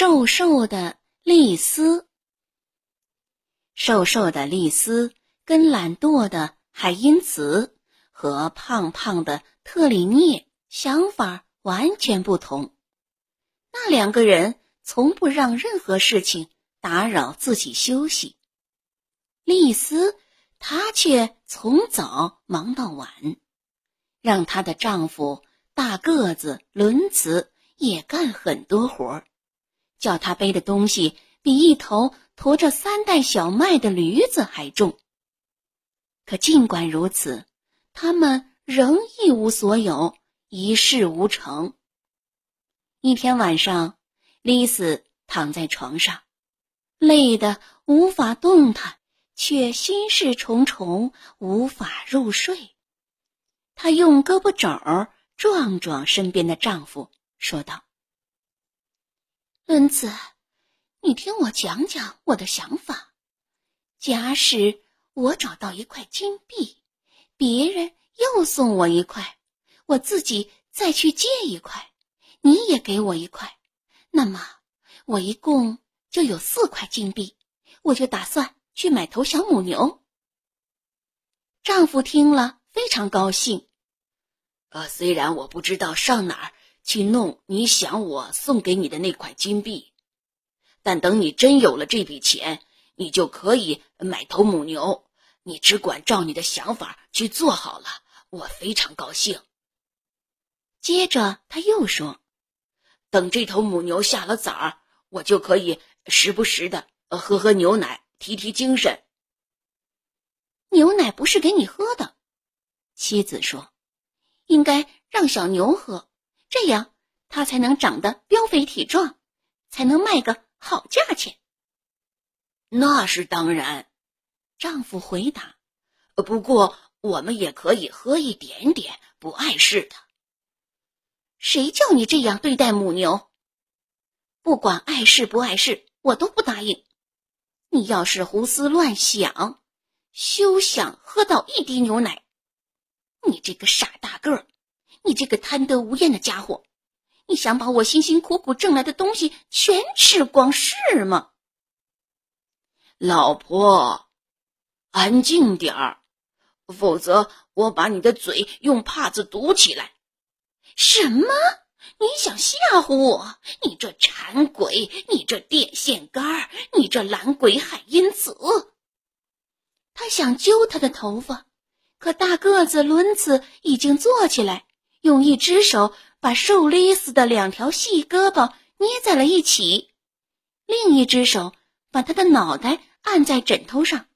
瘦瘦的丽丝，瘦瘦的丽丝跟懒惰的海因茨和胖胖的特里涅想法完全不同。那两个人从不让任何事情打扰自己休息。丽丝，她却从早忙到晚，让她的丈夫大个子伦茨也干很多活儿。叫他背的东西比一头驮着三袋小麦的驴子还重。可尽管如此，他们仍一无所有，一事无成。一天晚上，丽丝躺在床上，累得无法动弹，却心事重重，无法入睡。她用胳膊肘撞撞身边的丈夫，说道。墩子，你听我讲讲我的想法。假使我找到一块金币，别人又送我一块，我自己再去借一块，你也给我一块，那么我一共就有四块金币，我就打算去买头小母牛。丈夫听了非常高兴。呃，虽然我不知道上哪儿。去弄你想我送给你的那块金币，但等你真有了这笔钱，你就可以买头母牛。你只管照你的想法去做好了，我非常高兴。接着他又说：“等这头母牛下了崽儿，我就可以时不时的喝喝牛奶，提提精神。”牛奶不是给你喝的，妻子说：“应该让小牛喝。”这样，它才能长得膘肥体壮，才能卖个好价钱。那是当然，丈夫回答。不过，我们也可以喝一点点，不碍事的。谁叫你这样对待母牛？不管碍事不碍事，我都不答应。你要是胡思乱想，休想喝到一滴牛奶。你这个傻大个儿！你这个贪得无厌的家伙，你想把我辛辛苦苦挣来的东西全吃光是吗？老婆，安静点儿，否则我把你的嘴用帕子堵起来。什么？你想吓唬我？你这馋鬼！你这电线杆！你这懒鬼海因子！他想揪他的头发，可大个子伦茨已经坐起来。用一只手把瘦勒死的两条细胳膊捏在了一起，另一只手把他的脑袋按在枕头上，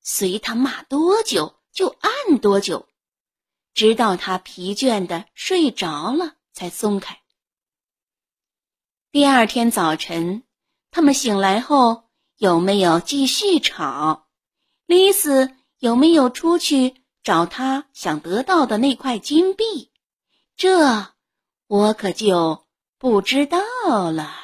随他骂多久就按多久，直到他疲倦的睡着了才松开。第二天早晨，他们醒来后有没有继续吵？丽丝有没有出去找他想得到的那块金币？这，我可就不知道了。